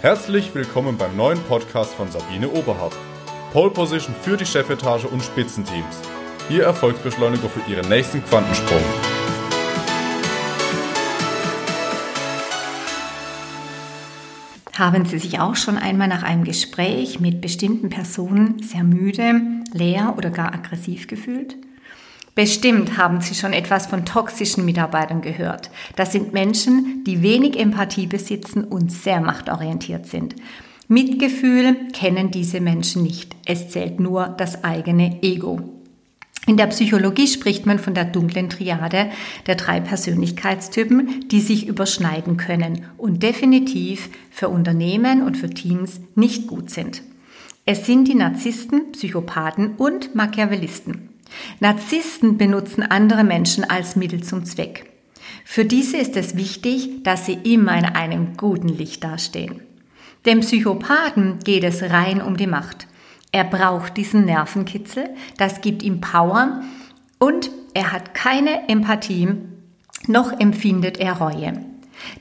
Herzlich willkommen beim neuen Podcast von Sabine Oberhardt. Pole Position für die Chefetage und Spitzenteams. Ihr Erfolgsbeschleuniger für Ihren nächsten Quantensprung. Haben Sie sich auch schon einmal nach einem Gespräch mit bestimmten Personen sehr müde, leer oder gar aggressiv gefühlt? Bestimmt haben Sie schon etwas von toxischen Mitarbeitern gehört. Das sind Menschen, die wenig Empathie besitzen und sehr machtorientiert sind. Mitgefühl kennen diese Menschen nicht. Es zählt nur das eigene Ego. In der Psychologie spricht man von der dunklen Triade der drei Persönlichkeitstypen, die sich überschneiden können und definitiv für Unternehmen und für Teams nicht gut sind. Es sind die Narzissten, Psychopathen und Machiavellisten. Narzissten benutzen andere Menschen als Mittel zum Zweck. Für diese ist es wichtig, dass sie immer in einem guten Licht dastehen. Dem Psychopathen geht es rein um die Macht. Er braucht diesen Nervenkitzel, das gibt ihm Power und er hat keine Empathie, noch empfindet er Reue.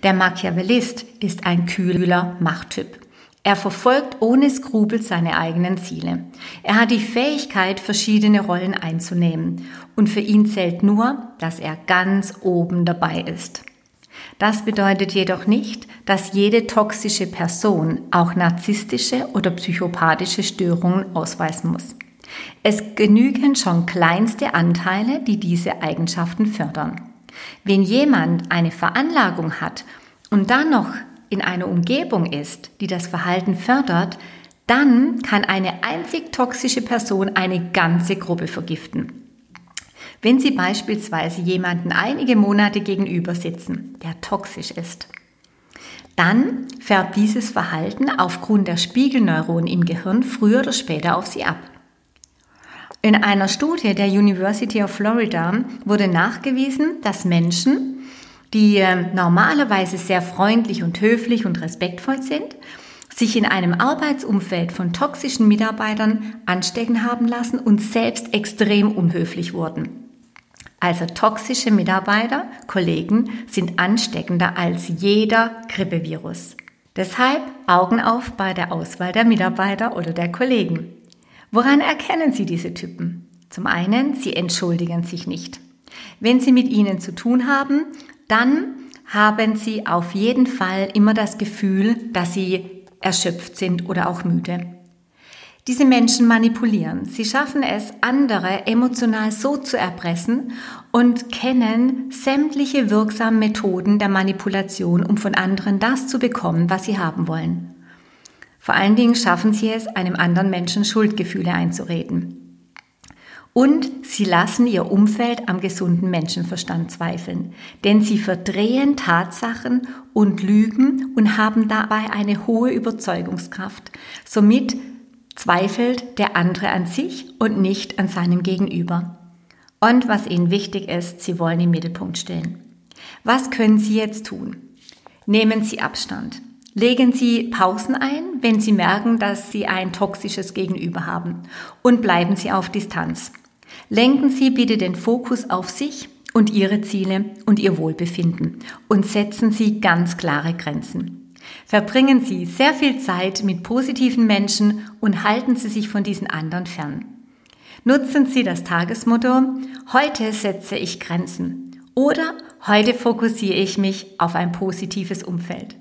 Der Machiavellist ist ein kühler Machttyp. Er verfolgt ohne Skrupel seine eigenen Ziele. Er hat die Fähigkeit, verschiedene Rollen einzunehmen. Und für ihn zählt nur, dass er ganz oben dabei ist. Das bedeutet jedoch nicht, dass jede toxische Person auch narzisstische oder psychopathische Störungen ausweisen muss. Es genügen schon kleinste Anteile, die diese Eigenschaften fördern. Wenn jemand eine Veranlagung hat und dann noch in einer Umgebung ist, die das Verhalten fördert, dann kann eine einzig toxische Person eine ganze Gruppe vergiften. Wenn Sie beispielsweise jemanden einige Monate gegenüber sitzen, der toxisch ist, dann färbt dieses Verhalten aufgrund der Spiegelneuronen im Gehirn früher oder später auf Sie ab. In einer Studie der University of Florida wurde nachgewiesen, dass Menschen, die ähm, normalerweise sehr freundlich und höflich und respektvoll sind, sich in einem Arbeitsumfeld von toxischen Mitarbeitern anstecken haben lassen und selbst extrem unhöflich wurden. Also toxische Mitarbeiter, Kollegen sind ansteckender als jeder Grippevirus. Deshalb Augen auf bei der Auswahl der Mitarbeiter oder der Kollegen. Woran erkennen Sie diese Typen? Zum einen, sie entschuldigen sich nicht. Wenn Sie mit ihnen zu tun haben, dann haben sie auf jeden Fall immer das Gefühl, dass sie erschöpft sind oder auch müde. Diese Menschen manipulieren. Sie schaffen es, andere emotional so zu erpressen und kennen sämtliche wirksamen Methoden der Manipulation, um von anderen das zu bekommen, was sie haben wollen. Vor allen Dingen schaffen sie es, einem anderen Menschen Schuldgefühle einzureden. Und sie lassen ihr Umfeld am gesunden Menschenverstand zweifeln, denn sie verdrehen Tatsachen und lügen und haben dabei eine hohe Überzeugungskraft. Somit zweifelt der andere an sich und nicht an seinem Gegenüber. Und was ihnen wichtig ist, sie wollen im Mittelpunkt stehen. Was können Sie jetzt tun? Nehmen Sie Abstand. Legen Sie Pausen ein, wenn Sie merken, dass Sie ein toxisches Gegenüber haben. Und bleiben Sie auf Distanz. Lenken Sie bitte den Fokus auf sich und Ihre Ziele und Ihr Wohlbefinden und setzen Sie ganz klare Grenzen. Verbringen Sie sehr viel Zeit mit positiven Menschen und halten Sie sich von diesen anderen fern. Nutzen Sie das Tagesmotto, heute setze ich Grenzen oder heute fokussiere ich mich auf ein positives Umfeld.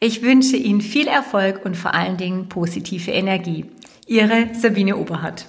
Ich wünsche Ihnen viel Erfolg und vor allen Dingen positive Energie. Ihre Sabine Oberhardt.